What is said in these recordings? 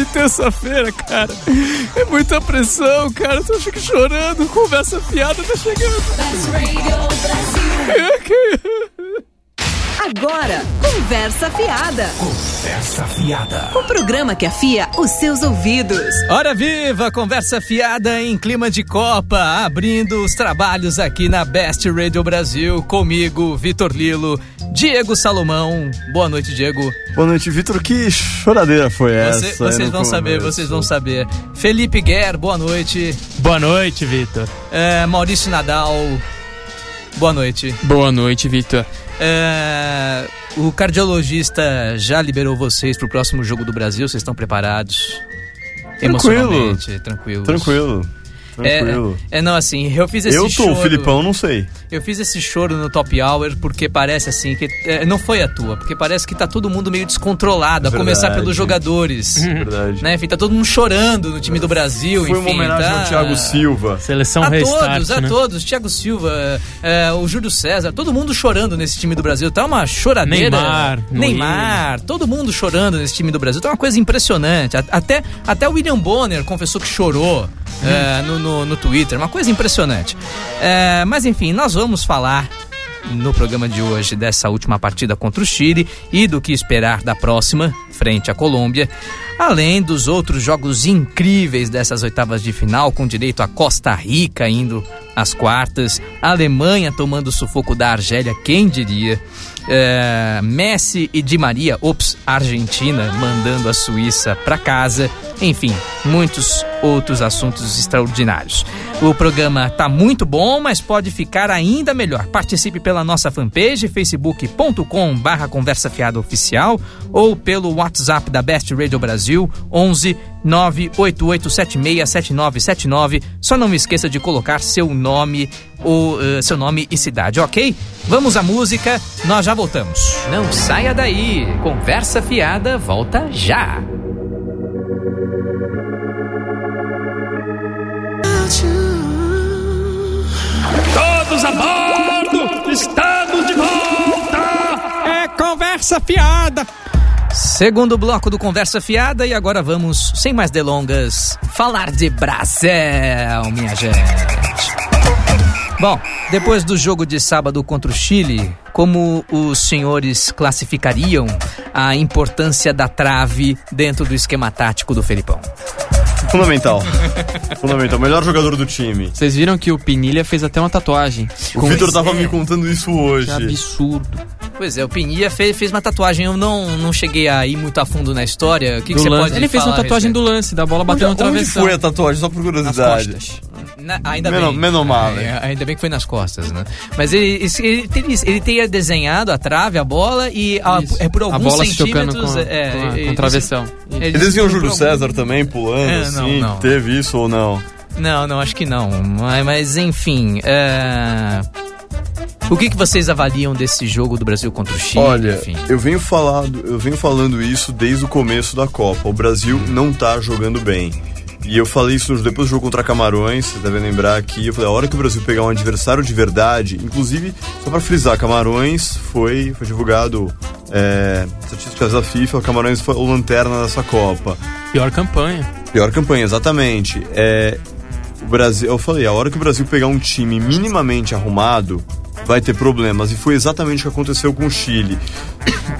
de terça-feira, cara. É muita pressão, cara. Tô fico chorando. Conversa fiada tá chegando. Agora, Conversa Fiada. Conversa Fiada. O programa que afia os seus ouvidos. Hora viva, conversa fiada em clima de Copa, abrindo os trabalhos aqui na Best Radio Brasil, comigo, Vitor Lilo, Diego Salomão. Boa noite, Diego. Boa noite, Vitor. Que choradeira foi Você- essa? vocês vão saber, começo? vocês vão saber. Felipe Guerra, boa noite. Boa noite, Vitor. É, Maurício Nadal, boa noite. Boa noite, Vitor. É, o cardiologista já liberou vocês pro próximo jogo do Brasil? Vocês estão preparados? Tranquilo. Emocionalmente, tranquilo. Tranquilo. É, Tranquilo. é, não, assim, eu fiz esse eu tô, choro. o Filipão, não sei. Eu fiz esse choro no Top Hour porque parece assim que. é, não foi à toa, porque parece que tá todo mundo meio descontrolado, a Verdade. começar pelos jogadores. Verdade. né? Enfim, tá todo mundo chorando no time do Brasil. Foi uma enfim, homenagem tá... ao Thiago Silva. Seleção a Restart, todos, a né? todos. Thiago Silva, é, o Júlio César, todo mundo chorando nesse time do Brasil. Tá uma choradeira. Neymar, Neymar, todo mundo chorando nesse time do Brasil. Tá uma coisa impressionante. A- Até, até o William Bonner confessou que chorou é, no, no, no Twitter. Uma coisa impressionante. É, mas enfim, nós vamos falar no programa de hoje dessa última partida contra o Chile e do que esperar da próxima, frente à Colômbia, além dos outros jogos incríveis dessas oitavas de final, com direito a Costa Rica indo às quartas, Alemanha tomando sufoco da Argélia, quem diria? É, Messi e Di Maria, ops, Argentina mandando a Suíça para casa, enfim, muitos outros assuntos extraordinários. O programa tá muito bom, mas pode ficar ainda melhor. Participe pela nossa fanpage facebook.com barra conversa fiada oficial ou pelo WhatsApp da Best Radio Brasil 11 988767979. Só não me esqueça de colocar seu nome ou eh, seu nome e cidade, ok? Vamos à música, nós já voltamos. Não saia daí. Conversa fiada volta já. Todos a bordo! Estamos de volta! É conversa fiada! Segundo bloco do Conversa Fiada e agora vamos, sem mais delongas, falar de Brasil, minha gente. Bom, depois do jogo de sábado contra o Chile, como os senhores classificariam a importância da trave dentro do esquema tático do Felipão? Fundamental. Fundamental. Melhor jogador do time. Vocês viram que o Pinilha fez até uma tatuagem. O Vitor tava é. me contando isso hoje. Que absurdo. Pois é, o Pinilha fez, fez uma tatuagem, eu não, não cheguei a ir muito a fundo na história. O que, que você lance. pode Ele fez uma tatuagem do lance, da bola Onde, batendo no onde travessão. foi a tatuagem? Só por Nas curiosidade. costas. Na- ainda Menos- bem. menos mal, né? É, ainda bem que foi nas costas, né? Mas ele, ele, ele, ele teria desenhado a trave, a bola e a, é por a alguns bola se chocando centímetros. com, é, com, a- é, com o travessão. ele- Ele desenhou o por Júlio algum- César também, pulando, É, não, assim. não. Teve isso ou não? Não, não, acho que não. Mas, mas, enfim. é, O que, que vocês avaliam desse jogo do Brasil contra o Chile? Olha, enfim? eu venho, falado, eu venho falando isso desde o começo da Copa. O Brasil não tá jogando bem. E eu falei isso depois do jogo contra Camarões, você deve lembrar aqui. Eu falei, a hora que o Brasil pegar um adversário de verdade, inclusive, só pra frisar, Camarões foi, foi divulgado é, estatísticas da FIFA, o Camarões foi o lanterna dessa Copa. Pior campanha. Pior campanha, exatamente. É, o Brasil, eu falei, a hora que o Brasil pegar um time minimamente arrumado, vai ter problemas. E foi exatamente o que aconteceu com o Chile.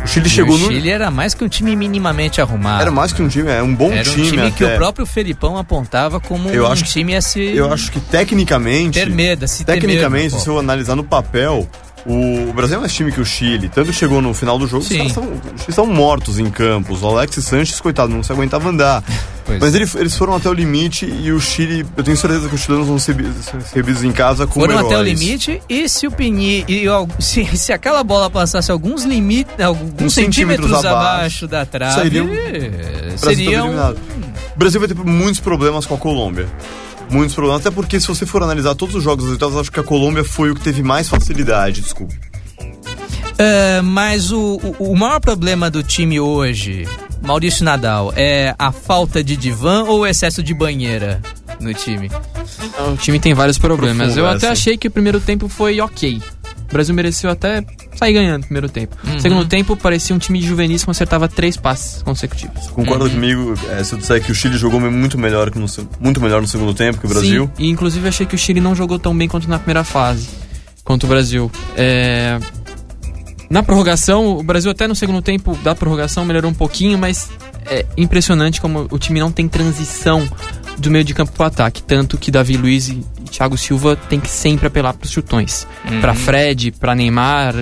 O Chile E chegou o no. Chile era mais que um time minimamente arrumado. Era mais que um time, é um bom Era um time, time, que até. o próprio Felipão apontava como Eu um acho time a se Eu acho que tecnicamente. ter medo, se ter Tecnicamente, medo, se eu analisar no papel, o, Brasil é mais time que o Chile. Tanto chegou no final do jogo, os Sim. caras os estão mortos em campos. O Alexis Sanches, coitado, não se aguentava andar. Pois Mas é. ele- eles foram até o limite e o Chile, eu tenho certeza que os chilenos vão ser recebidos em casa como Foram até o limite e se o Pini e se, se aquela bola passasse alguns limites, alguns Uns centímetros, centímetros abaixo, abaixo, da trave, eh, Brasil seria um... eliminado. O Brasil vai ter muitos problemas com a Colômbia. Muitos problemas. Até porque, se você for analisar todos os jogos das oitavas, acho que a Colômbia foi o que teve mais facilidade. Desculpa. É, mas o, o, o maior problema do time hoje, Maurício Nadal, é a falta de divã ou o excesso de banheira no time? O time tem vários problemas. Profundo Eu até essa. achei que o primeiro tempo foi ok. O Brasil mereceu até sair ganhando no primeiro tempo. Uhum. Segundo tempo, parecia um time de juvenis que acertava três passes consecutivos. Concorda comigo é, se eu disser que o Chile jogou muito melhor, que no, muito melhor no segundo tempo que o Brasil? Sim, e inclusive achei que o Chile não jogou tão bem quanto na primeira fase, quanto o Brasil. É, Na prorrogação, o Brasil até no segundo tempo da prorrogação melhorou um pouquinho, mas é impressionante como o time não tem transição do meio de campo para o ataque. Tanto que Davi Luiz e Thiago Silva tem que sempre apelar para os chutões. Pra Fred, pra Neymar.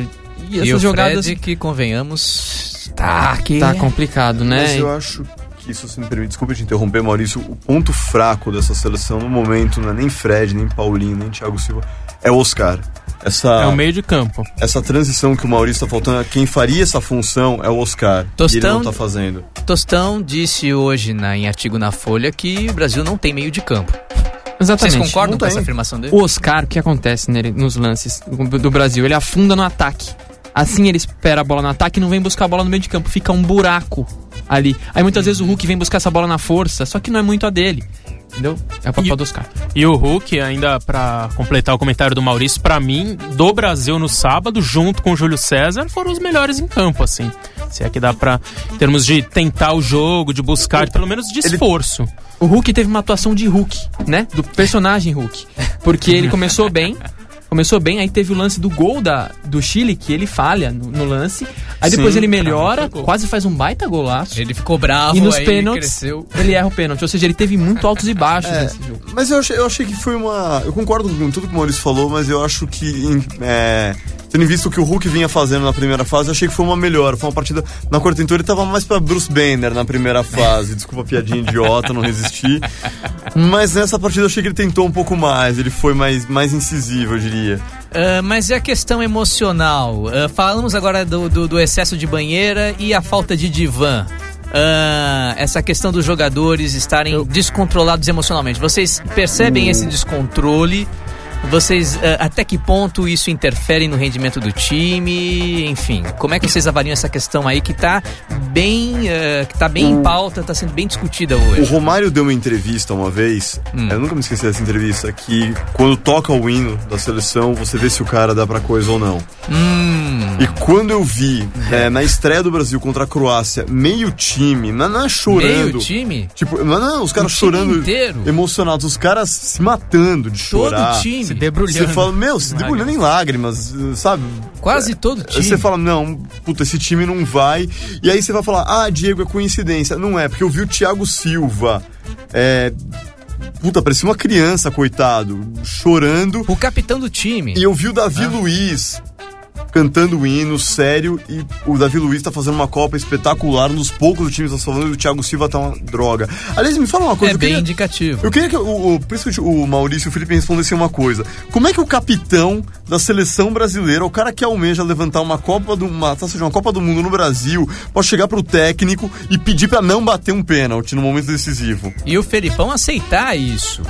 E E essas o jogadas Fred, que convenhamos, tá aqui. tá complicado, né? Mas eu acho que isso, se me permite, desculpa te interromper, Maurício, o ponto fraco dessa seleção no momento não é nem Fred, nem Paulinho, nem Thiago Silva, é o Oscar. Essa, É o meio de campo. essa transição que o Maurício tá faltando, quem faria essa função é o Oscar. E ele Tostão- não tá fazendo. Tostão disse hoje na, em artigo na Folha que o Brasil não tem meio de campo. Exatamente. Vocês concordam não com tem. essa afirmação dele? O Oscar, o que acontece nele, nos lances do do Brasil? Ele afunda no ataque. Assim ele espera a bola no ataque e não vem buscar a bola no meio de campo. Fica um buraco ali. Aí muitas vezes o Hulk vem buscar essa bola na força, só que não é muito a dele. Entendeu? É o papel E- do Oscar. E o Hulk, ainda pra completar o comentário do Maurício, pra mim, do Brasil no sábado, junto com o Júlio César, foram os melhores em campo, assim. Se é que dá pra, em termos de tentar o jogo, de buscar, pelo menos de esforço. O Hulk teve uma atuação de Hulk, né? Do personagem Hulk. Porque ele começou bem. Começou bem, aí teve o lance do gol da, do Chile, que ele falha no, no lance. Aí depois Sim, ele melhora, foi gol. quase faz um baita golaço. Ele ficou bravo, E nos aí ele pênaltis, cresceu. ele erra o pênalti. Ou seja, ele teve muito altos e baixos É, nesse jogo. mas eu achei, eu achei que foi uma. Eu concordo com tudo que o Maurício falou, mas eu acho que. É, tendo visto o que o Hulk vinha fazendo na primeira fase, eu achei que foi uma melhor. Foi uma partida. Na quarta então ele tava mais pra Bruce Banner na primeira fase. Desculpa a piadinha idiota, não resisti. Mas nessa partida eu achei que ele tentou um pouco mais. Ele foi mais, mais incisivo, eu diria. Ah, mas é a questão emocional. Ah, falamos agora do, do, do excesso de banheira e a falta de divã. Ah, essa questão dos jogadores estarem descontrolados emocionalmente. Vocês percebem esse descontrole? Vocês, ah, até que ponto isso interfere no rendimento do time? Enfim, como é que vocês avaliam essa questão aí que tá bem, ah, que tá bem em pauta, tá sendo bem discutida O hoje? Romário deu uma entrevista uma vez, Hum. eu nunca me esqueci dessa entrevista, que quando toca o hino da seleção, você vê se o cara dá pra coisa ou não. Hum, E quando eu vi, é, na estreia do Brasil contra a Croácia, meio time, não, não é chorando. meio time? Tipo, não, não, os caras O chorando, inteiro? emocionados, os caras se matando de Todo chorar. time. Se debrulhando. Você fala, meu, se debulhando em lágrimas, sabe? Quase todo time. Você fala, não, puta, esse time não vai. E aí você vai falar, ah, Diego, é coincidência. Não é, porque eu vi o Thiago Silva. É. Puta, parecia uma criança, coitado, chorando. O capitão do time. E eu vi o Davi Luiz cantando o hino, sério, e o Davi Luiz tá fazendo uma Copa espetacular, um dos poucos do time que tá salvando, e o Thiago Silva tá uma droga. Aliás, me fala uma coisa, É bem queria, indicativo. eu queria que o, o, por isso que o Maurício e o Felipe respondessem uma coisa. Como é que o capitão da seleção brasileira, o cara que almeja levantar uma Copa do uma de uma Copa do Mundo no Brasil, pode chegar pro técnico e pedir pra não bater um pênalti no momento decisivo? E o Felipão aceitar isso.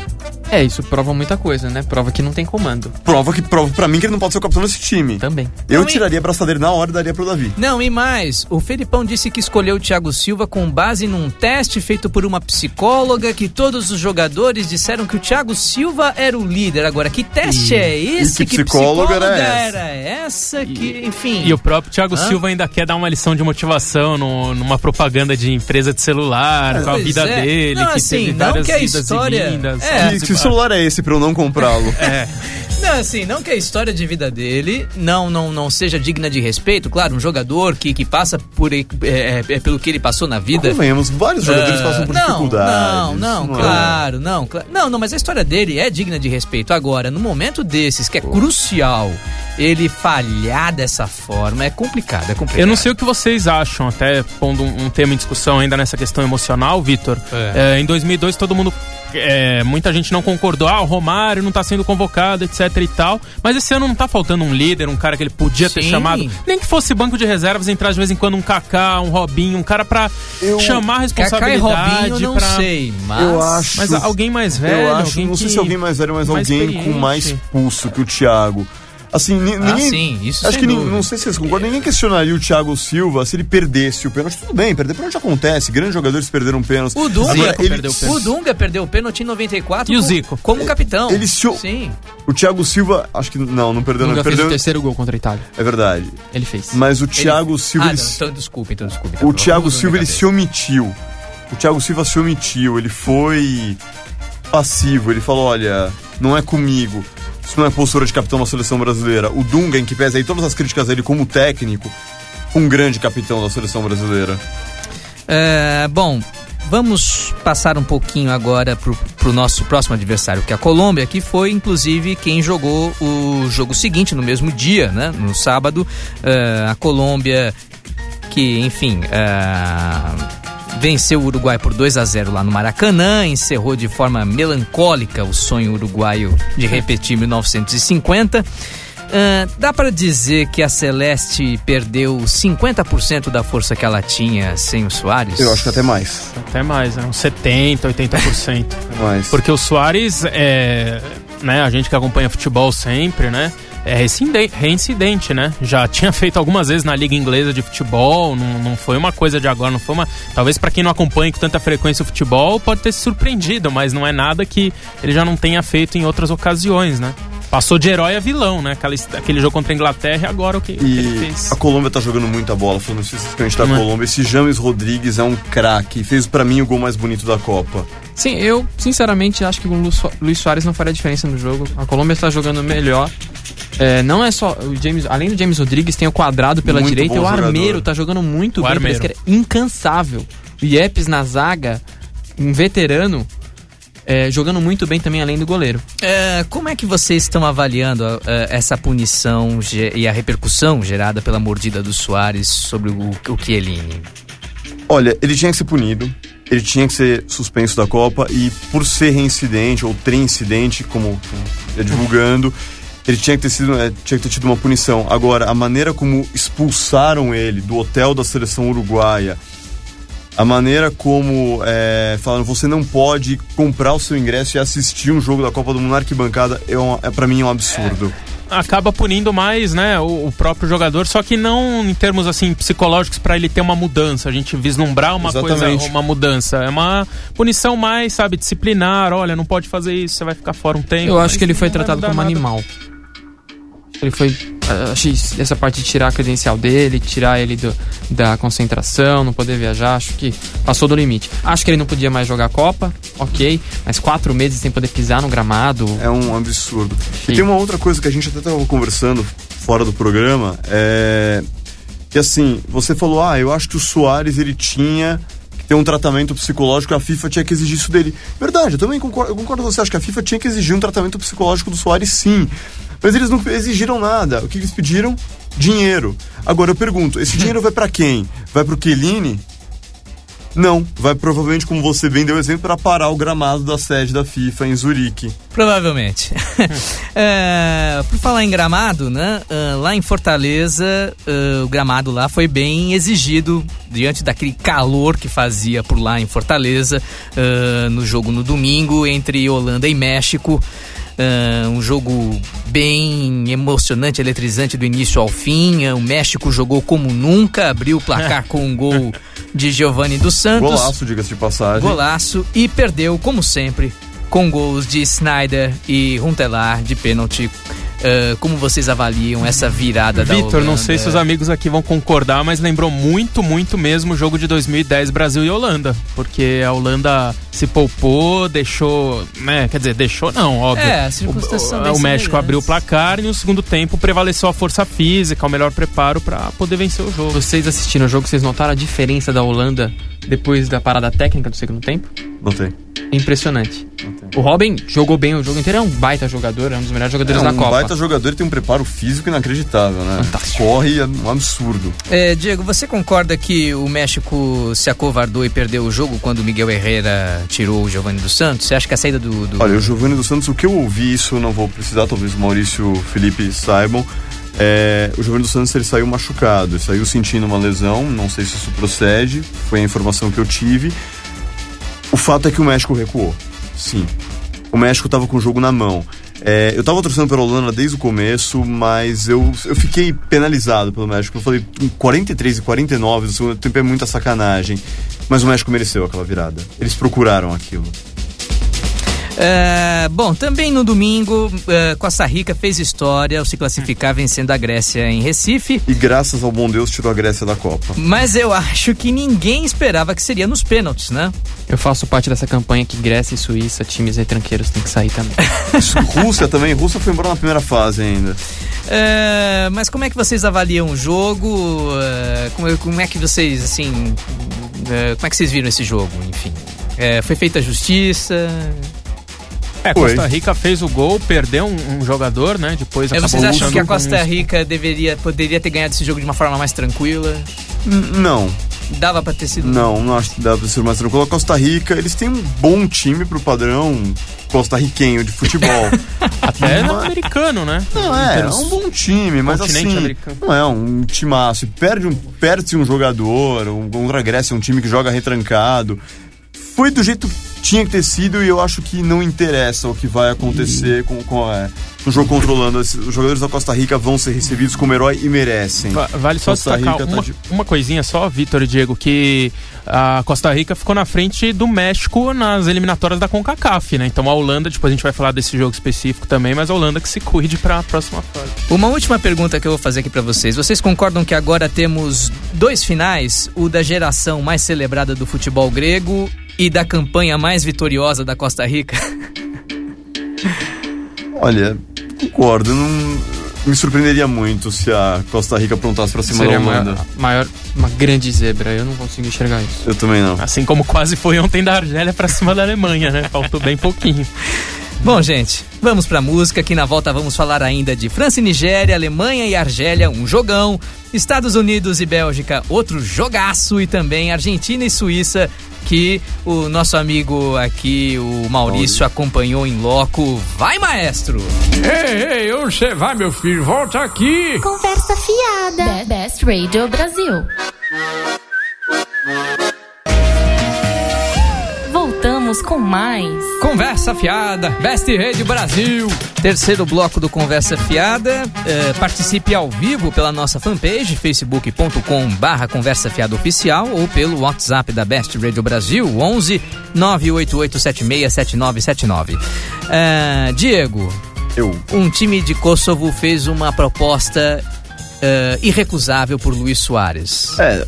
É, isso prova muita coisa, né? Prova que não tem comando. Prova que prova para mim que ele não pode ser o capitão desse time. Também. Eu Não, e- tiraria a braçadeira na hora e daria pro Davi. Não, e mais, o Felipão disse que escolheu o Thiago Silva com base num teste feito por uma psicóloga, que todos os jogadores disseram que o Thiago Silva era o líder. Agora, que teste é esse? e que psicóloga era era essa que, enfim... E o próprio Thiago Hã? Silva ainda quer dar uma lição de motivação no- numa propaganda de empresa de celular, com a vida é. dele, Não, que assim, teve não várias que a idas história- e vindas. É. Que, que celular é esse pra eu não comprá-lo? É. Não, assim, não que a história de vida dele não não, não seja digna de respeito. Claro, um jogador que, que passa por é, é, é pelo que ele passou na vida... Convenhamos, vários jogadores Ah, passam por não, dificuldades. Não, não, é- claro, não, claro. Não, não, mas a história dele é digna de respeito. Agora, no momento desses, que é crucial, ele falhar dessa forma é complicado, é complicado. Eu não sei o que vocês acham, até pondo um, um tema em discussão ainda nessa questão emocional, Vitor. É. É, em 2002 todo mundo. É, muita gente não concordou, ah, o Romário não tá sendo convocado, etc e tal. Mas esse ano não tá faltando um líder, um cara que ele podia ter Sim. chamado. Nem que fosse banco de reservas, entrar de vez em quando um Kaká, um Robinho, um cara pra Eu- chamar a Kaká e responsabilidade. Robinho, não pra... sei, mas... Eu acho. Mas alguém mais velho, eu acho, alguém não sei que- se alguém mais velho, mas mais alguém com mais pulso que o Thiago. Assim, Ah, ninguém. sim, isso Acho sem que dúvida. não sei se vocês concordam, ninguém questionaria o Thiago Silva se ele perdesse o pênalti. Tudo bem, perder pênalti acontece. Grandes jogadores perderam pênalti. O Dunga, Agora, ele- perdeu o pênalti. o Dunga perdeu o pênalti em 94 E o Zico? como capitão. ele se Sim. O Thiago Silva, acho que não, não perdeu, não. Dunga Ele fez o perdeu. terceiro gol contra a Itália. É verdade. Ele fez. Mas o Thiago Ele- Silva. Ah, ele não, se- então desculpa, então desculpa. O Thiago Silva ele se omitiu. O Thiago Silva se omitiu. Ele foi passivo. Ele falou: olha, não é comigo. Isso não é postura de capitão da seleção brasileira. O Dunga, em que pesa aí todas as críticas dele como técnico, um grande capitão da seleção brasileira. É, bom, vamos passar um pouquinho agora pro, pro nosso próximo adversário, que é a Colômbia, que foi inclusive quem jogou o jogo seguinte no mesmo dia, né? No sábado, É, a Colômbia que, enfim, é, venceu o Uruguai por 2 a 0 lá no Maracanã, encerrou de forma melancólica o sonho uruguaio de repetir 1950. Ah, dá pra dizer que a Celeste perdeu 50% da força que ela tinha sem o Soares? Eu acho que até mais. Até mais, né? Uns 70%, 80%. mais. Porque o Soares, é, né, a gente que acompanha futebol sempre, né? É reincidente, né? Já tinha feito algumas vezes na Liga Inglesa de Futebol, não, não foi uma coisa de agora, não foi uma. Talvez para quem não acompanha com tanta frequência o futebol, pode ter se surpreendido, mas não é nada que ele já não tenha feito em outras ocasiões, né? Passou de herói a vilão, né? Aquela, aquele jogo contra a Inglaterra e agora o que, o que ele E fez. a Colômbia tá jogando muita bola, falando especificamente da Não é? Colômbia. Esse James Rodrigues é um craque. Fez pra mim o gol mais bonito da Copa. Sim, eu sinceramente acho que o Lu- Luiz Soares não faria diferença no jogo. A Colômbia está jogando melhor. É, não é só o James, além do James Rodrigues, tem o quadrado pela Muito direita e o Armeiro jogador. tá jogando muito O bem, Armeiro. parece que é incansável. O Yepes na zaga, um veterano, é, jogando muito bem também, além do goleiro. É, como é que vocês estão avaliando é, essa punição e a repercussão gerada pela mordida do Soares sobre o, o Chiellini? Olha, ele tinha que ser punido, ele tinha que ser suspenso da Copa e por ser reincidente ou treincidente, como é divulgando, ele tinha que ter sido, é, tinha que ter tido uma punição. Agora, a maneira como expulsaram ele do hotel da seleção uruguaia, a maneira como é, falaram você não pode comprar o seu ingresso e assistir um jogo da Copa do Mundo na arquibancada é, uma, é para mim é um absurdo. acaba punindo mais, né, o, o próprio jogador, só que não em termos assim psicológicos para ele ter uma mudança, a gente vislumbrar uma Exatamente. coisa, uma mudança. É uma punição mais, sabe, disciplinar, olha, não pode fazer isso, você vai ficar fora um tempo. Eu acho que ele foi tratado como nada. animal. Ele foi. Ah, Achei essa parte de tirar a credencial dele, tirar ele do- da concentração, não poder viajar, acho que passou do limite. Acho que ele não podia mais jogar a Copa, ok, mas quatro meses sem poder pisar no gramado. É um absurdo. E tem uma outra coisa que a gente até estava conversando fora do programa, é que assim, você falou, ah, eu acho que o Soares ele tinha que ter um tratamento psicológico, a FIFA tinha que exigir isso dele. Verdade, eu também concordo, eu concordo com você, acho que a FIFA tinha que exigir um tratamento psicológico do Soares sim. Mas eles não exigiram nada. O que eles pediram? Dinheiro. Agora eu pergunto, esse dinheiro vai pra quem? Vai pro Chiellini? Não, vai provavelmente, como você bem deu exemplo, para parar o gramado da sede da FIFA em Zurique. Provavelmente. É, por falar em gramado, né? ah, lá em Fortaleza, ah, o gramado lá foi bem exigido diante daquele calor que fazia por lá em Fortaleza ah, no jogo no domingo entre Holanda e México. Ah, um jogo bem emocionante, eletrizante do início ao fim. Ah, o México jogou como nunca, abriu o placar com um gol de Giovanni dos Santos. Golaço, diga-se de passagem. Golaço e perdeu, como sempre, com gols de Snyder e Runtelar de pênalti. Ah, como vocês avaliam essa virada da Vitor, não sei se os amigos aqui vão concordar, mas lembrou muito, muito mesmo o jogo de 2010 Brasil e Holanda, porque a Holanda se poupou, deixou, né, quer dizer, deixou não, óbvio. É, o, o México abriu o placar e no segundo tempo prevaleceu a força física, o melhor preparo para poder vencer o jogo. Vocês assistiram o jogo, vocês notaram a diferença da Holanda depois da parada técnica do segundo tempo? Não tem. É impressionante. Não tem. O Robin jogou bem o jogo inteiro, é um baita jogador, é um dos melhores jogadores É da um Copa. baita jogador e tem um preparo físico inacreditável, né? Fantástico. Corre é um absurdo. É, Diego, você concorda que o México se acovardou e perdeu o jogo quando o Miguel Herrera tirou o Giovanni dos Santos? Você acha que a saída do. do- Olha, o Giovanni dos Santos, o que eu ouvi, isso eu não vou precisar, talvez o Maurício e o Felipe saibam. É, o Giovanni dos Santos ele saiu machucado, ele saiu sentindo uma lesão, não sei se isso procede, foi a informação que eu tive. O fato é que o México recuou. Sim. O México estava com o jogo na mão. É, eu tava torcendo pela Holanda desde o começo, mas eu, eu fiquei penalizado pelo México. Eu falei, 43 e 49 do segundo tempo é muita sacanagem. Mas o México mereceu aquela virada. Eles procuraram aquilo. É, bom, também no domingo, é, Costa Rica fez história ao se classificar vencendo a Grécia em Recife. E graças ao bom Deus tirou a Grécia da Copa. Mas eu acho que ninguém esperava que seria nos pênaltis, né? Eu faço parte dessa campanha que Grécia e Suíça, times retranqueiros, tem que sair também. Rússia também. Rússia foi embora na primeira fase ainda. É, mas como é que vocês avaliam o jogo? Como, como é que vocês, assim. como é que vocês viram esse jogo, enfim? É, foi feita a justiça? É, Foi. Costa Rica fez o gol, perdeu um, um jogador, né? Depois É, acabou vocês acham que a Costa. Rica deveria, poderia ter ganhado esse jogo de uma forma mais tranquila? N- não, Dava pra ter sido. não, não acho que dá pra ser mais tranquilo. A Costa Rica, eles têm um bom time pro padrão costarriquenho de futebol. Até no americano, né? Não, é, é um bom time, mas Continente assim, americano. não é um timaço. Perde um, perde um jogador, um, contra a Grécia é um time que joga retrancado. Foi do jeito tinha que ter sido e eu acho que não interessa o que vai acontecer com, com, é, com o jogo controlando. Os jogadores da Costa Rica vão ser recebidos como herói e merecem. Va- Vale só Costa destacar tá uma, de- uma coisinha só, Vitor e Diego, que a Costa Rica ficou na frente do México nas eliminatórias da CONCACAF, né? Então a Holanda, depois a gente vai falar desse jogo específico também, mas a Holanda que se cuide para a próxima fase. Uma última pergunta que eu vou fazer aqui pra vocês. Vocês concordam que agora temos dois finais? O da geração mais celebrada do futebol grego e da campanha mais vitoriosa da Costa Rica? Olha, concordo. Não me surpreenderia muito se a Costa Rica aprontasse pra cima Seria da uma Holanda. maior, uma grande zebra. Eu não consigo enxergar isso. Eu também não. Assim como quase foi ontem da Argélia para cima da Alemanha, né? Faltou bem pouquinho. Bom, gente, vamos pra música, que na volta vamos falar ainda de França e Nigéria, Alemanha e Argélia, um jogão, Estados Unidos e Bélgica, outro jogaço, e também Argentina e Suíça, que o nosso amigo aqui, o Maurício, acompanhou em loco. Vai, maestro! Ei, ei, onde você vai, meu filho? Volta aqui! Conversa fiada. Be- Best Radio Brasil. Voltamos com mais. Conversa Fiada, Best Rede Brasil. Terceiro bloco do Conversa Fiada. Eh, participe ao vivo pela nossa fanpage, facebook.com barra Conversa Fiada Oficial ou pelo WhatsApp da Best Radio Brasil, 11 988767979. Eh, Diego, Eu. um time de Kosovo fez uma proposta eh, irrecusável por Luiz Soares. É,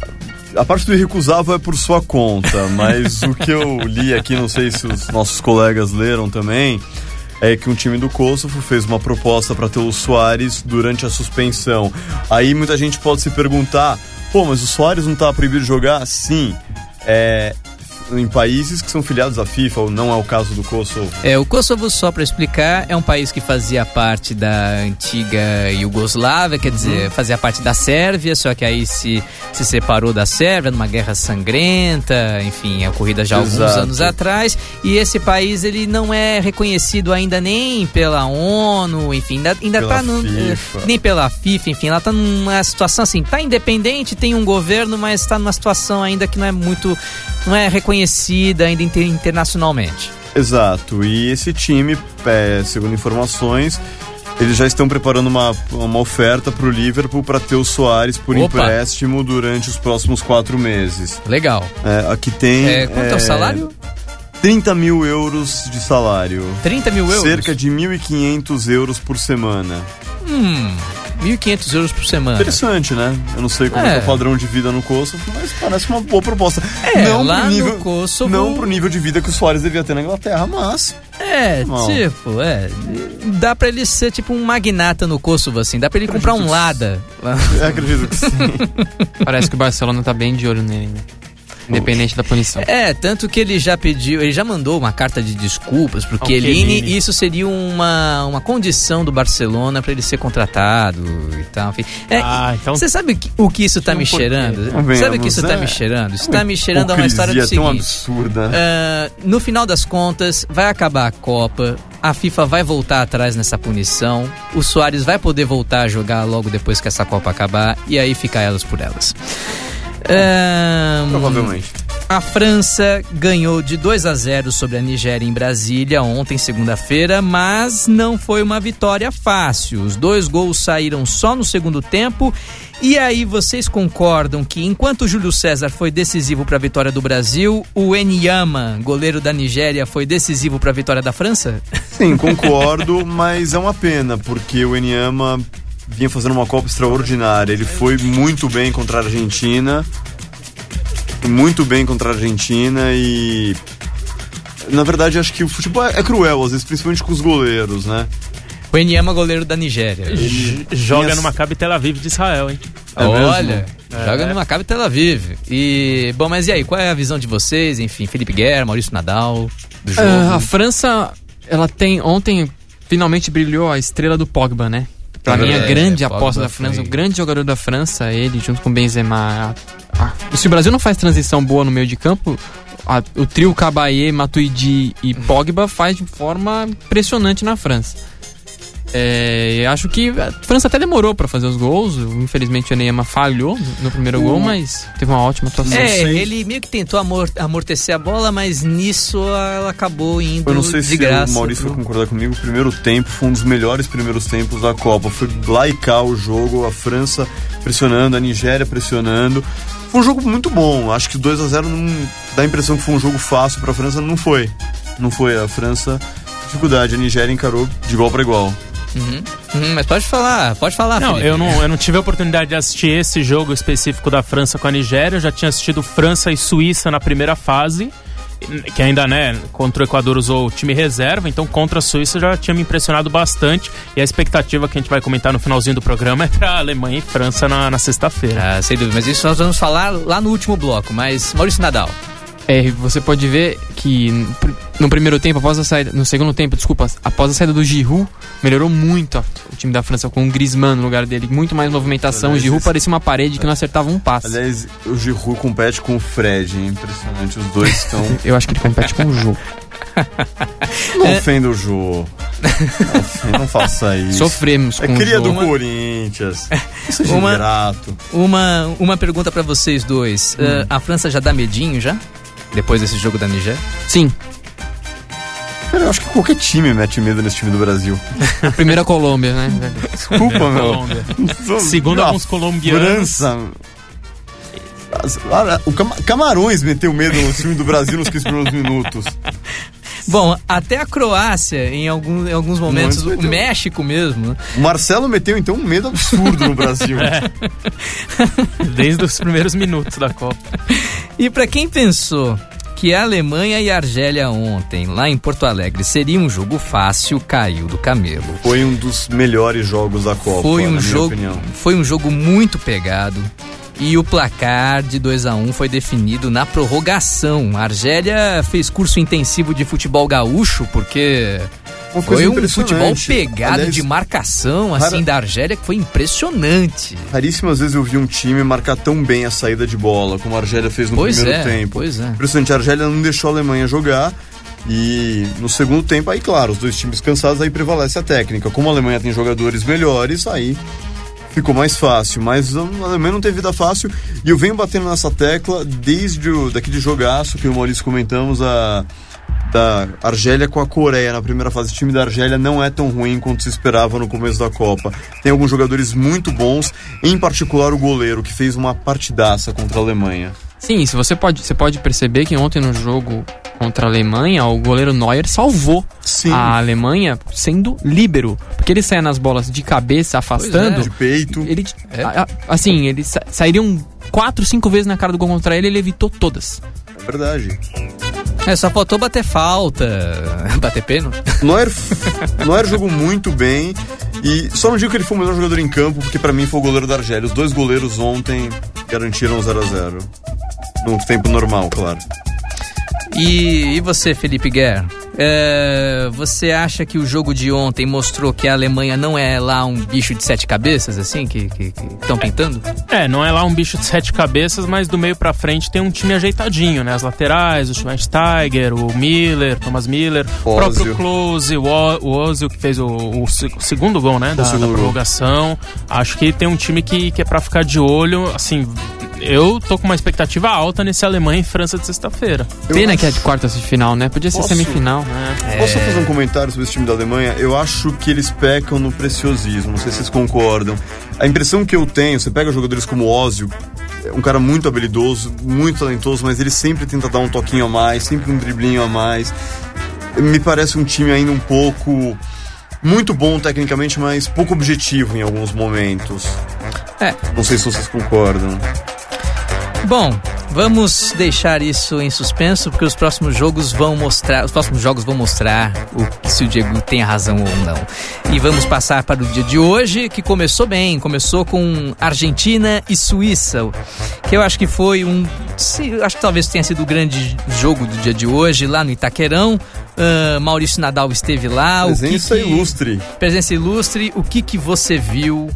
a parte do irrecusável é por sua conta, mas o que eu li aqui, não sei se os nossos colegas leram também, é que um time do Kosovo fez uma proposta para ter o Soares durante a suspensão. Aí muita gente pode se perguntar, pô, mas o Soares não tá proibido de jogar? Sim. É, em países que são filiados à FIFA, ou não é o caso do Kosovo. É, o Kosovo, só para explicar, é um país que fazia parte da antiga Iugoslávia, quer dizer, fazia parte da Sérvia, só que aí se, se separou da Sérvia numa guerra sangrenta, enfim, é ocorrida já há alguns anos atrás. E esse país, ele não é reconhecido ainda nem pela ONU, enfim, ainda, ainda Pela tá no, FIFA. nem pela FIFA, enfim, ela tá numa situação assim, tá independente, tem um governo, mas tá numa situação ainda que não é muito, não é reconhecida ainda inter- internacionalmente. Exato, e esse time, é, segundo informações, eles já estão preparando uma, uma oferta para o Liverpool para ter o Soares por Opa. empréstimo durante os próximos quatro meses. Legal. É, aqui tem. É, quanto é o salário? 30 mil euros de salário. 30 mil euros? Cerca de 1.500 euros por semana. Hum, 1.500 euros por semana. Interessante, né? Eu não sei como é, É. que é o padrão de vida no Kosovo, mas parece uma boa proposta. É, não lá pro no nível, Kosovo- Não pro nível de vida que o Soares devia ter na Inglaterra, mas. É, Não. tipo, é. Dá pra ele ser tipo um magnata no Kosovo, assim. Dá pra ele comprar um Lada. Eu acredito que sim. Parece que o Barcelona tá bem de olho nele, né? Independente da punição. É, tanto que ele já pediu, ele já mandou uma carta de desculpas pro Chiellini e isso seria uma, uma condição do Barcelona pra ele ser contratado e tal. Enfim. É, Ah, então- Você sabe o que, isso tá um me cheirando? Convenhamos, Sabe o que isso tá é. me cheirando? Isso tá me cheirando a uma história do Hipocrisia tão seguinte. absurda. Ah, no final das contas, vai acabar a Copa, a FIFA vai voltar atrás nessa punição, o Soares vai poder voltar a jogar logo depois que essa Copa acabar, e aí fica elas por elas. Ah, Provavelmente. A França ganhou de 2 a 0 sobre a Nigéria em Brasília ontem, segunda-feira, mas não foi uma vitória fácil. Os dois gols saíram só no segundo tempo. E aí, vocês concordam que enquanto o Júlio César foi decisivo para a vitória do Brasil, o Enyama, goleiro da Nigéria, foi decisivo para a vitória da França? Sim, concordo, mas é uma pena, porque o Enyama vinha fazendo uma Copa extraordinária. Ele foi muito bem contra a Argentina, muito bem contra a Argentina e. Na verdade, acho que o futebol é cruel, às vezes, principalmente com os goleiros, né? O Enyama, goleiro da Nigéria. J- Joga Minhas- no Maccabi Tel Aviv de Israel, hein? É Olha, mesmo? joga no Maccabi Tel Aviv. E, bom, mas e aí, qual é a visão de vocês? Enfim, Felipe Guerra, Maurício Nadal, do jogo. Ah, a França, ela tem. Ontem finalmente brilhou a estrela do Pogba, né? Pra É mim, a grande é, aposta da França, o grande jogador da França, ele junto com Benzema. A- a- se o Brasil não faz transição boa no meio de campo, a- o trio Cabaye, Matuidi e Pogba faz de forma impressionante na França. É, eu acho que a França até demorou pra fazer os gols. Infelizmente o Neymar falhou no primeiro gol, mas teve uma ótima atuação. É, ele meio que tentou amor- amortecer a bola, mas nisso ela acabou indo Eu não sei de se graça. o Maurício pro- vai concordar comigo. O primeiro tempo foi um dos melhores primeiros tempos da Copa. Foi lá e cá o jogo, a França pressionando, a Nigéria pressionando. Foi um jogo muito bom. Acho que 2 a 0 não dá a impressão que foi um jogo fácil para a França. Não foi. Não foi. A França, dificuldade. A Nigéria encarou de igual para igual. Uhum. Uhum, mas pode falar, pode falar, Não, Felipe. eu não, eu não tive a oportunidade de assistir esse jogo específico da França com a Nigéria. Eu já tinha assistido França e Suíça na primeira fase, que ainda, né, contra o Equador usou o time reserva, então contra a Suíça já tinha me impressionado bastante. E a expectativa que a gente vai comentar no finalzinho do programa é pra Alemanha e França na, na sexta-feira. Ah, sem dúvida, mas isso nós vamos falar lá no último bloco. Mas, Maurício Nadal. É, você pode ver que no primeiro tempo, após a saída, no segundo tempo, desculpa, após a saída do Giroud, melhorou muito o time da França com o Griezmann no lugar dele, muito mais movimentação. Aliás, o Giroud parecia uma parede que não acertava um passe. Aliás, o Giroud compete com o Fred. É impressionante. Os dois estão. Eu acho que ele compete com o jogo. Não ofenda o Jô. Não, ofenda, não faça isso. Sofremos É com cria o do. Corinthians. Seja Uma- ingrato. Uma, uma pergunta pra vocês dois. Hum. Ah, a França já dá medinho já? Depois desse jogo da Nigéria? Sim, Cara, eu acho que qualquer time mete medo nesse time do Brasil. a primeira Colômbia, né? Desculpa, meu. Colômbia. Segundo alguns colombianos. França. O Cam- Camarões meteu medo no time do Brasil nos 15 primeiros minutos. Bom, até a Croácia, em, algum, em alguns momentos, o. México mesmo. né? O Marcelo meteu então um medo absurdo no Brasil. Desde os primeiros minutos da Copa. E pra quem pensou que a Alemanha e a Argélia ontem, lá em Porto Alegre, seria um jogo fácil, caiu do camelo. Foi um dos melhores jogos da Copa, Foi na um minha jogo, opinião. foi um jogo muito pegado. E o placar de 2 a 1 foi definido na prorrogação. A Argélia fez curso intensivo de futebol gaúcho porque foi um futebol pegado Aliás, de marcação assim rara- da Argélia que foi impressionante. Raríssimas vezes eu vi um time marcar tão bem a saída de bola como a Argélia fez no Pois primeiro é, tempo. pois é. Impressionante, a Argélia não deixou a Alemanha jogar e no segundo tempo, aí claro, os dois times cansados, aí prevalece a técnica. Como a Alemanha tem jogadores melhores, aí ficou mais fácil. Mas a Alemanha não teve vida fácil e eu venho batendo nessa tecla desde o, daquele jogaço que o Maurício comentamos, a da Argélia com a Coreia na primeira fase. O time da Argélia não é tão ruim quanto se esperava no começo da Copa. Tem alguns jogadores muito bons, em particular o goleiro, que fez uma partidaça contra a Alemanha. Sim, se você pode, você pode perceber que ontem no jogo contra a Alemanha, o goleiro Neuer salvou Sim. a Alemanha sendo líbero. Porque ele saia nas bolas de cabeça, afastando. De peito. Ele, É. assim, eles sa sairiam quatro, cinco vezes na cara do gol contra ele, ele evitou todas. É verdade. É, só faltou bater falta, bater pênalti. Neuer, Neuer jogou muito bem. E só não digo que ele foi o melhor jogador em campo, porque pra mim foi o goleiro da Argélia. Os dois goleiros ontem garantiram 0 a 0 No tempo normal, claro. E, e você, Felipe Guerra? É, você acha que o jogo de ontem mostrou que a Alemanha não é lá um bicho de sete cabeças, assim, que estão pintando? É, não é lá um bicho de sete cabeças, mas do meio pra frente tem um time ajeitadinho, né? As laterais, o Schweinsteiger, o Miller, Thomas Miller, o próprio Klose, o, O- o Ozil que fez o, o o segundo gol, né? Da, da prorrogação. Acho que tem um time que, que é pra ficar de olho, assim... eu tô com uma expectativa alta nesse Alemanha e França de sexta-feira. Pena que é de quartas de final, né? Podia ser Posso? semifinal. Posso fazer um comentário sobre esse time da Alemanha? Eu acho que eles pecam no preciosismo, não sei se vocês concordam. A impressão que eu tenho, você pega jogadores como Ozil, é um cara muito habilidoso, muito talentoso, mas ele sempre tenta dar um toquinho a mais, sempre um driblinho a mais. Me parece um time ainda um pouco muito bom tecnicamente, mas pouco objetivo em alguns momentos. É. Não sei se vocês concordam. Bom, vamos deixar isso em suspenso porque os próximos jogos vão mostrar, os próximos jogos vão mostrar o, se o Diego tem razão ou não. E vamos passar para o dia de hoje, que começou bem, começou com Argentina e Suíça, que eu acho que foi um, se, acho que talvez tenha sido o grande jogo do dia de hoje lá no Itaquerão. Ah, Maurício Nadal esteve lá. Presença o que que- ilustre. Presença ilustre. O que que você viu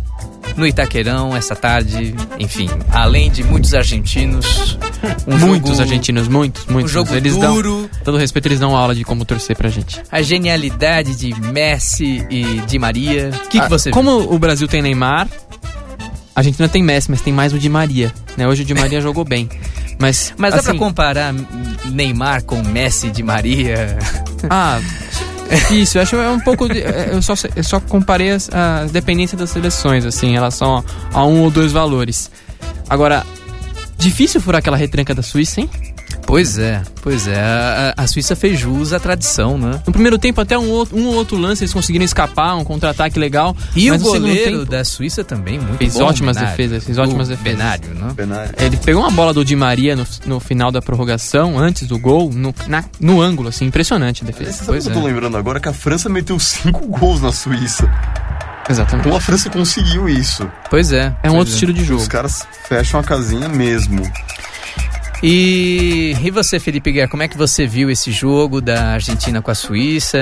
no Itaquerão essa tarde? Enfim, além de muitos argentinos, um muitos jogo- argentinos, muitos, um muitos. jogo eles dão, duro, todo respeito, eles dão aula de como torcer pra gente. a genialidade de Messi e de Maria. O que, que Ah, você viu? Como o Brasil tem Neymar, a Argentina tem Messi, mas tem mais o Di Maria. Né? Hoje o Di Maria jogou bem. Mas, Mas dá pra assim, comparar Neymar com Messi de Maria? Ah, difícil. Eu acho é um pouco. de- é, eu, só, eu só comparei as- a dependência das seleções, assim, em relação a, a um ou dois valores. Agora, difícil furar aquela retranca da Suíça, hein? Pois é, pois é. A, a- Suíça fez jus à tradição, né? No primeiro tempo, até um, outro- um ou outro lance eles conseguiram escapar, um contra-ataque legal. E mas o goleiro tempo, da Suíça também, muito Fez bom. ótimas Benário. defesas, fez ótimas O defesas. Benário, né? Benário. Ele pegou uma bola do Di Maria no, no final da prorrogação, antes do gol, no, na- no ângulo, assim, impressionante a defesa. Sabe o Pois que eu tô é. lembrando agora? Que a França meteu cinco gols na Suíça. Exatamente. Como a França conseguiu isso? Pois é. É um pois outro estilo de jogo. Os caras fecham a casinha mesmo. E, e você, Felipe Guerra, como é que você viu esse jogo da Argentina com a Suíça?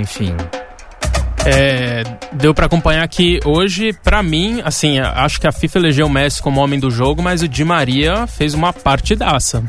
Enfim. É, deu pra acompanhar que hoje, pra mim, assim, acho que a FIFA elegeu o Messi como homem do jogo, mas o Di Maria fez uma partidaça.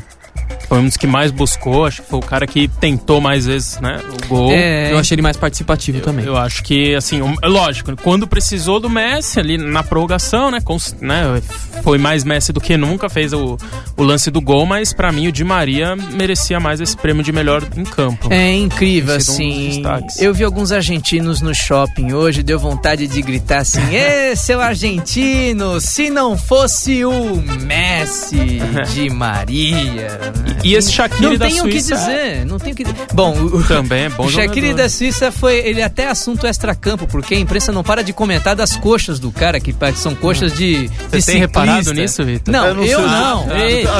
Foi um dos que mais buscou, acho que foi o cara que tentou mais vezes, né, o gol. É, Eu achei ele mais participativo também. Eu acho que, assim, um- é lógico, quando precisou do Messi ali na prorrogação, né, cons- né, foi mais Messi do que nunca, fez o, o lance do gol, mas pra mim o Di Maria merecia mais esse prêmio de melhor em campo. É incrível, um assim. destaques. eu vi alguns argentinos no shopping hoje, deu vontade de gritar assim: Ê, seu argentino, se não fosse o Messi de Maria. E esse Shaqiri não da tem o que Suíça dizer, não tem o que dizer. Bom, o, também é bom o Shaqiri jogador. da Suíça foi, ele é até assunto extra-campo, porque a imprensa não para de comentar das coxas do cara, que são coxas de, de Você tem reparado nisso, Vitor? Não, Eu eu não sei. não. Ah, Eita.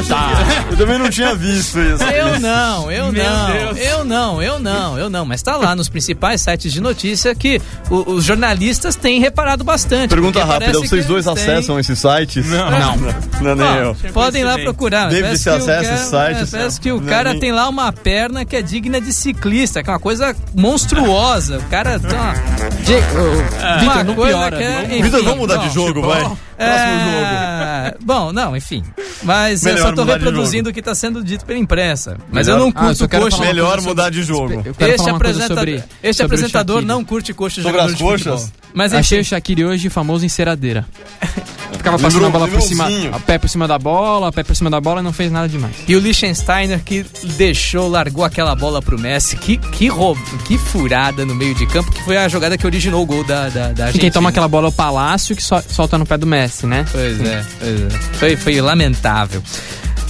Eu também não tinha visto isso. Eu não, eu Meu não, Deus. eu não, eu não, eu não. Mas tá lá nos principais sites de notícia que o- os jornalistas têm reparado bastante. Pergunta rápida, vocês dois acessam esses sites? Não. Não. Não, é nem Ó, eu. podem lá procurar. David, Parece você que o acessa esse site, é, Parece que o cara tem lá uma perna que é digna de ciclista, que é uma coisa monstruosa. O cara tem uma, uma Vitor, não coisa piora, que é, Vitor, vamos mudar de jogo, vai. Próximo jogo. É, Bom, não, enfim. Mas eu Melhor só tô reproduzindo o que tá sendo dito pela imprensa. Mas Melhor- eu não Ah, eu curto só quero coxa. Melhor mudar de jogo. Eu quero Este, apresenta- sobre, este sobre apresentador não curte coxas de Sobre as coxas? Mas Achei o enfim, Shaqiri hoje famoso enceradeira. Ficava passando Lembrou- a bola por cima, a pé por cima da bola, a pé por cima da bola e não fez nada demais. e o Liechtensteiner que deixou, largou aquela bola pro Messi. Que, que, roubo, que furada no meio de campo, que foi a jogada que originou o gol da, da, da E Argentina. quem toma aquela bola é o Palácio que sol- solta no pé do Messi, né? Pois é, pois é. Foi, foi lamentável.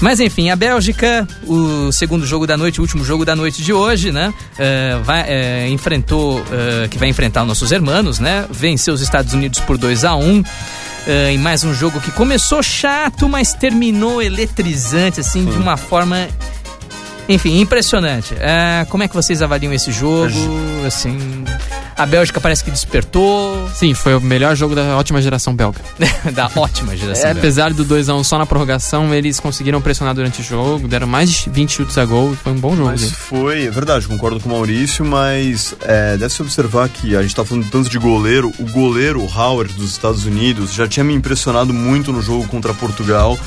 Mas enfim, a Bélgica, o segundo jogo da noite, o último jogo da noite de hoje, né? é, vai, é, enfrentou, é, que vai enfrentar os nossos hermanos, né? Venceu os Estados Unidos por 2 a 1 é, em mais um jogo que começou chato, mas terminou eletrizante, assim, de uma forma. Enfim, impressionante. É, como é que vocês avaliam esse jogo? Assim, a Bélgica parece que despertou Sim, foi o melhor jogo da ótima geração belga. da ótima geração. É, belga. apesar do 2x1 só na prorrogação, eles conseguiram pressionar durante o jogo, deram mais de 20 chutes a gol, foi um bom jogo. Mas foi, é verdade, concordo com o Maurício, mas é, deve-se observar que a gente tá falando tanto de goleiro, o goleiro Howard dos Estados Unidos já tinha me impressionado muito no jogo contra Portugal.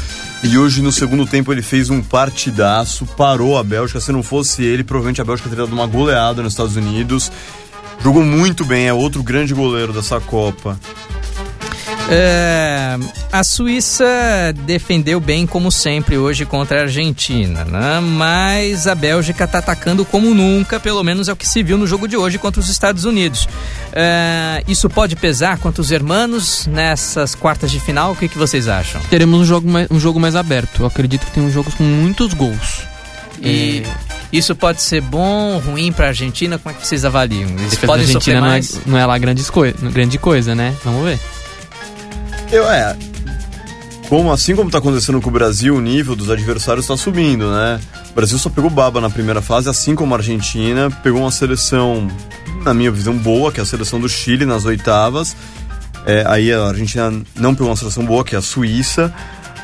E hoje, no segundo tempo, ele fez um partidaço, parou a Bélgica. Se não fosse ele, provavelmente a Bélgica teria dado uma goleada nos Estados Unidos. Jogou muito bem, é outro grande goleiro dessa Copa. É, a Suíça defendeu bem, como sempre, hoje contra a Argentina, né? Mas a Bélgica tá atacando como nunca, pelo menos é o que se viu no jogo de hoje contra os Estados Unidos. É, isso pode pesar contra os hermanos nessas quartas de final? O que, que vocês acham? Teremos um jogo, mais, um jogo mais aberto. Eu acredito que tem um jogo com muitos gols. E isso pode ser bom, ruim pra Argentina? Como é que vocês avaliam? Eles A podem Argentina não é, não é lá grandes coi grande coisa, né? Vamos ver. Eu, é. Como, assim como tá acontecendo com o Brasil, o nível dos adversários está subindo, né? O Brasil só pegou baba na primeira fase, assim como a Argentina. Pegou uma seleção, na minha visão, boa, que é a seleção do Chile nas oitavas. É, aí a Argentina não pegou uma seleção boa, que é a Suíça.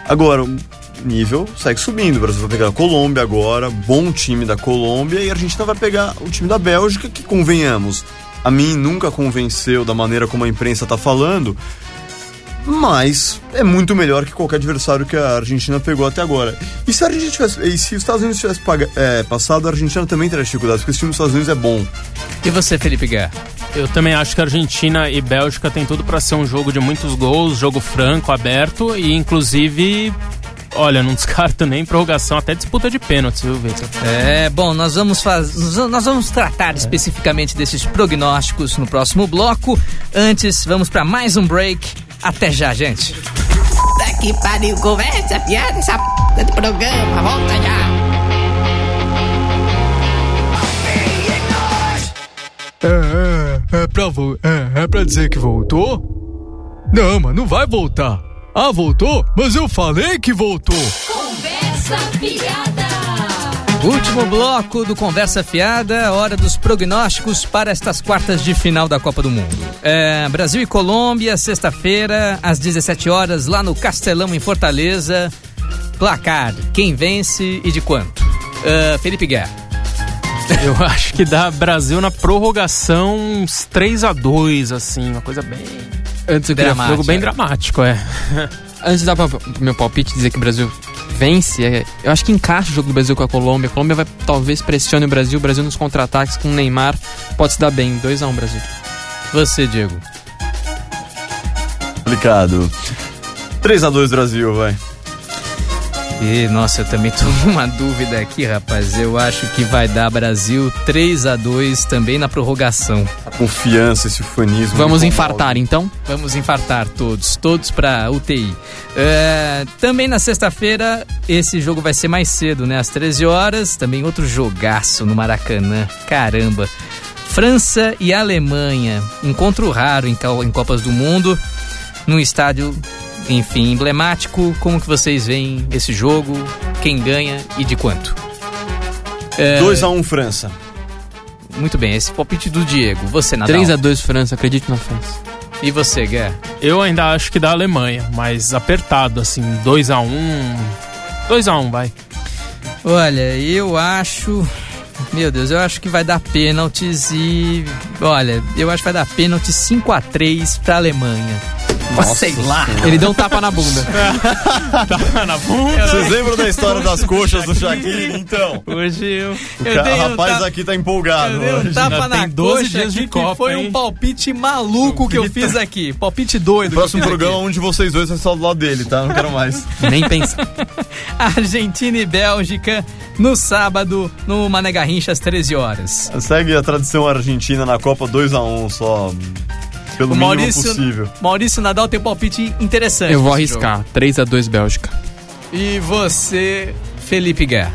Agora, o nível segue subindo. O Brasil vai pegar a Colômbia agora, bom time da Colômbia, e a Argentina vai pegar o time da Bélgica, que convenhamos, a mim nunca convenceu da maneira como a imprensa tá falando, mas é muito melhor que qualquer adversário que a Argentina pegou até agora. E se a Argentina tivesse, e se os Estados Unidos tivesse paga- é, passado, a Argentina também teria dificuldades, porque esse time dos Estados Unidos é bom. E você, Felipe Guerra? Eu também acho que Argentina e Bélgica tem tudo pra ser um jogo de muitos gols, jogo franco, aberto e inclusive, olha, não descarto nem prorrogação, até disputa de pênaltis, viu, Vitor? É, bom, nós vamos faz... nós vamos tratar especificamente desses prognósticos no próximo bloco. Antes, vamos para mais um break. Até já, gente. Puta que pariu, conversa, piada, essa p de programa, volta já. É, é, é pra, vo- é, é pra dizer que voltou? Não, mas não vai voltar. Ah, voltou? Mas eu falei que voltou. Conversa fiada. Último bloco do Conversa Fiada, hora dos prognósticos para estas quartas de final da Copa do Mundo. É, Brasil e Colômbia, sexta-feira, às 17 horas, lá no Castelão, em Fortaleza. Placar, quem vence e de quanto? Ah, Felipe Guerra. Eu acho que dá Brasil na prorrogação uns 3 a 2 assim, uma coisa bem. Antes eu queria, Dramático. Jogo bem dramático, é. antes dar pra, meu palpite dizer que o Brasil vence, é, eu acho que encaixa o jogo do Brasil com a Colômbia. A Colômbia vai talvez pressione o Brasil, o Brasil nos contra-ataques com o Neymar pode se dar bem. 2x1 Brasil. Você, Diego. Complicado. 3 a 2 Brasil, vai. E, nossa, eu também tô com uma dúvida aqui, rapaz. Eu acho que vai dar Brasil 3 a 2 também na prorrogação. A confiança, esse ufanismo. Vamos infartar então? Vamos infartar todos, todos pra UTI. É, também na sexta-feira, esse jogo vai ser mais cedo, né? Às 13 horas, também outro jogaço no Maracanã. Caramba. França e Alemanha, encontro raro em Copas do Mundo, num estádio, enfim, emblemático. Como que vocês veem esse jogo? Quem ganha e de quanto? É, 2 a 1 França. Muito bem, esse palpite do Diego. Você, Nadal. 3x2 França, acredito na França. E você, Guerra? Eu ainda acho que dá Alemanha, mas apertado, assim, 2 a 1 2 a 1 vai. Olha, eu acho. Meu Deus, eu acho que vai dar pênaltis e. Olha, eu acho que vai dar pênalti 5x3 pra Alemanha. Sei lá. Ele deu um tapa na bunda. Tá na bunda. Vocês lembram da história das coxas do Shaquille? Então, Hoje eu. o Eu dei um rapaz tapa- aqui tá empolgado. Eu dei um hoje. tapa na tem 12 coxa dias de aqui, que Copa, foi um hein? palpite maluco que eu fiz aqui. Palpite doido. No próximo programa, um de vocês dois vai estar do lado dele, tá? Não quero mais. Nem pensar. aqui. Argentina e Bélgica no sábado, no Mané Garrincha, às 13 horas. Segue a tradição argentina na Copa 2 a 1 só. Pelo Maurício, possível. Maurício Nadal tem um palpite interessante. Eu vou arriscar. 3x2 Bélgica. jogo. E você, Felipe Guerra?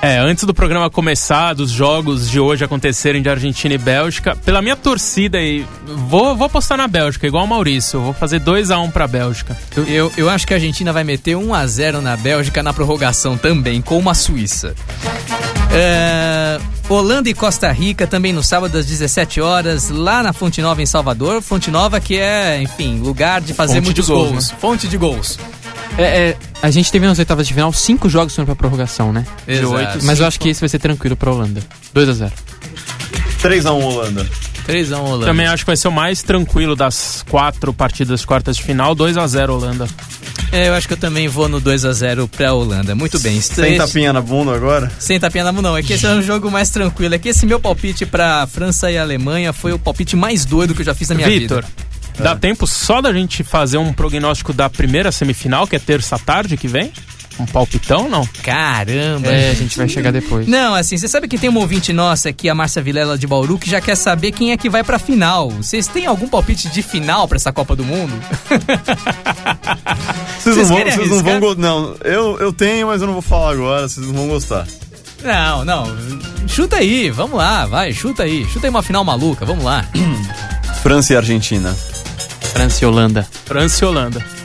É, antes do programa começar, dos jogos de hoje acontecerem de Argentina e Bélgica, pela minha torcida aí, vou, vou apostar na Bélgica, igual o Maurício. Eu vou fazer 2 a 1 pra Bélgica. Eu, eu acho que a Argentina vai meter 1 a 0 na Bélgica na prorrogação também, como a Suíça. É, Holanda e Costa Rica também no sábado às 17 horas, lá na Fonte Nova em Salvador. Fonte Nova que é, enfim, lugar de fazer Fonte muitos de gols, gols. Fonte de gols. É, é, a gente teve nas oitavas de final cinco jogos foram pra prorrogação, né? Exato. oito, Mas eu acho que esse vai ser tranquilo pra Holanda. 2x0. 3 a 1 Holanda. 3 a 1 Holanda. Também acho que vai ser o mais tranquilo das quatro partidas quartas de final, 2 a 0 Holanda. É, eu acho que eu também vou no 2 a 0 pra Holanda. Muito bem. Sem Três- tapinha na bunda agora? Sem tapinha na mão, não. É que esse é um jogo mais tranquilo. É que esse meu palpite pra França e Alemanha foi o palpite mais doido que eu já fiz na minha Vitor, vida. Dá tempo só da gente fazer um prognóstico da primeira semifinal, que é terça tarde que vem? Um palpitão, não? Caramba. É, a gente vai chegar depois. Não, assim, você sabe que tem uma ouvinte nossa aqui, a Márcia Vilela de Bauru, que já quer saber quem é que vai pra final. Vocês têm algum palpite de final pra essa Copa do Mundo? Vocês não vão, vocês não vão Não, eu, eu tenho, mas eu não vou falar agora, vocês não vão gostar. Não, não. Chuta aí, vamos lá, vai, chuta aí. Chuta aí uma final maluca, vamos lá. França e Argentina. França e Holanda. França e Holanda.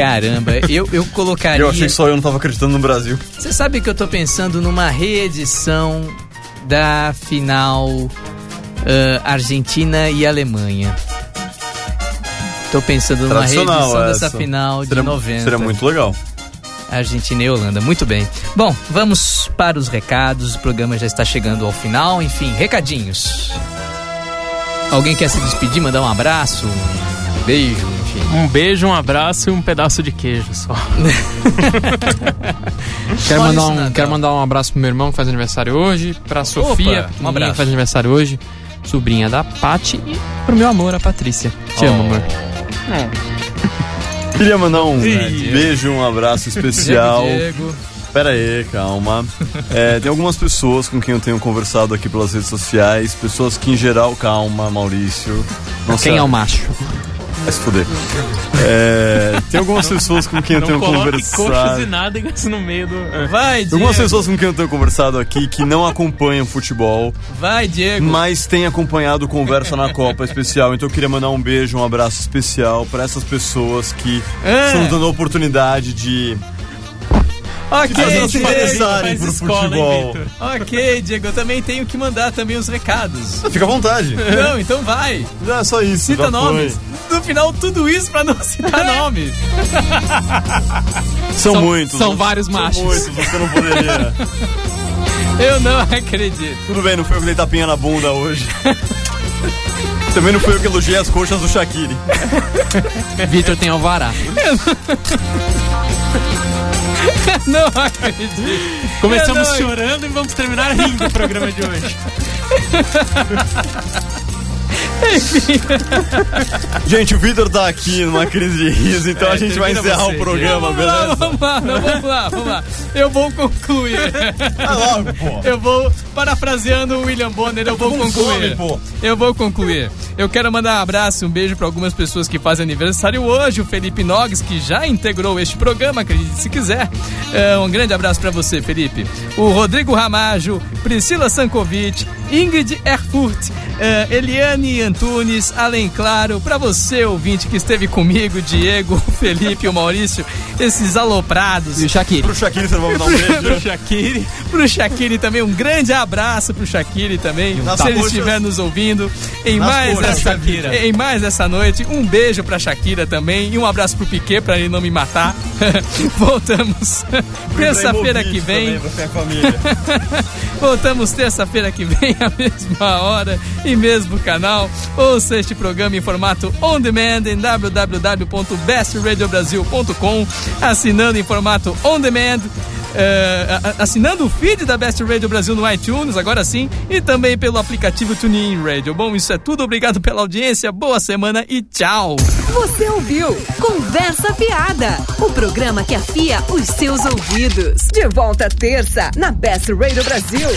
Caramba, eu, eu colocaria. Eu achei que só eu não tava acreditando no Brasil. Você sabe que eu tô pensando numa reedição da final ah, Argentina e Alemanha. Tô pensando numa reedição essa. dessa final de Seria, 90. seria muito legal. Argentina e Holanda, muito bem. Bom, vamos para os recados. O programa já está chegando ao final. Enfim, recadinhos. Alguém quer se despedir, mandar um abraço, um beijo, enfim. Um beijo, um abraço e um pedaço de queijo só. Quero mandar, um, quero mandar um abraço pro meu irmão que faz aniversário hoje, pra Sofia, um abraço. que faz aniversário hoje, sobrinha da Pati e pro meu amor, a Patrícia. Te amo, amor. Queria mandar um beijo, um abraço especial. Diego. Pera aí, calma. É, tem algumas pessoas com quem eu tenho conversado aqui pelas redes sociais, pessoas que em geral, calma, Maurício. Não Quem é o macho? Vai se fuder. É, tem algumas pessoas com quem eu Não tenho coloque coxas e conversado. nádegas no meio do... Ah. Vai, Diego. algumas pessoas com quem eu tenho conversado aqui que não acompanham futebol, Vai, Diego. mas têm acompanhado Conversa na Copa especial. Então eu queria mandar um beijo, um abraço especial para essas pessoas que É. estão dando a oportunidade de Ok, Diego. interessarem faz pro escola, hein, futebol. Vitor? Ok, Diego, eu também tenho que mandar também os recados. Fica à vontade. Não, então vai. É só isso. Cita já nomes. foi. No final, tudo isso pra não citar nomes. São, São- muitos. são vários machos. São muitos, você não poderia. Eu não acredito. Tudo bem, não foi eu que dei tapinha na bunda hoje. Também não foi eu que elogiei as coxas do Shaqiri. Vitor tem alvará. Não acredito. Começamos não- chorando e vamos terminar rindo o programa de hoje. Gente, o Vitor tá aqui numa crise de riso, então É, a gente vai encerrar você, o programa, beleza? Vamos lá, não, vamos lá, vamos lá. Eu vou concluir. Vai logo, pô. Eu vou, parafraseando o William Bonner, eu vou concluir. Eu vou concluir. Eu quero mandar um abraço e um beijo para algumas pessoas que fazem aniversário hoje. O Felipe Nogues, que já integrou este programa, acredite se quiser. É, um grande abraço para você, Felipe. O Rodrigo Ramajo, Priscila Sankovic, Ingrid Erfurt, é, Eliane Antunes, além, claro, para você, ouvinte, que esteve comigo, Diego, o Felipe o Maurício, esses aloprados. E o Shaqiri. Pro Shaqiri você vai mandar um beijo. Shaqiri. Pro Shaqiri também, um grande abraço pro Shaqiri também, nas se ele estiver nos ouvindo. Em Nas mais, essa, Shakira. em mais essa noite, um beijo pra Shakira também e um abraço pro Piquet pra ele não me matar. Voltamos terça-feira que vem. Também. Voltamos terça-feira que vem, à mesma hora e mesmo canal. Ouça este programa em formato on demand em www.bestradiobrasil.com, assinando em formato on demand. a- a- assinando o feed da Best Radio Brasil no iTunes, agora sim, e também pelo aplicativo TuneIn Radio. Bom, isso é tudo. Obrigado pela audiência, boa semana e tchau! Você ouviu Conversa Fiada, o programa que afia os seus ouvidos. De volta terça na Best Radio Brasil.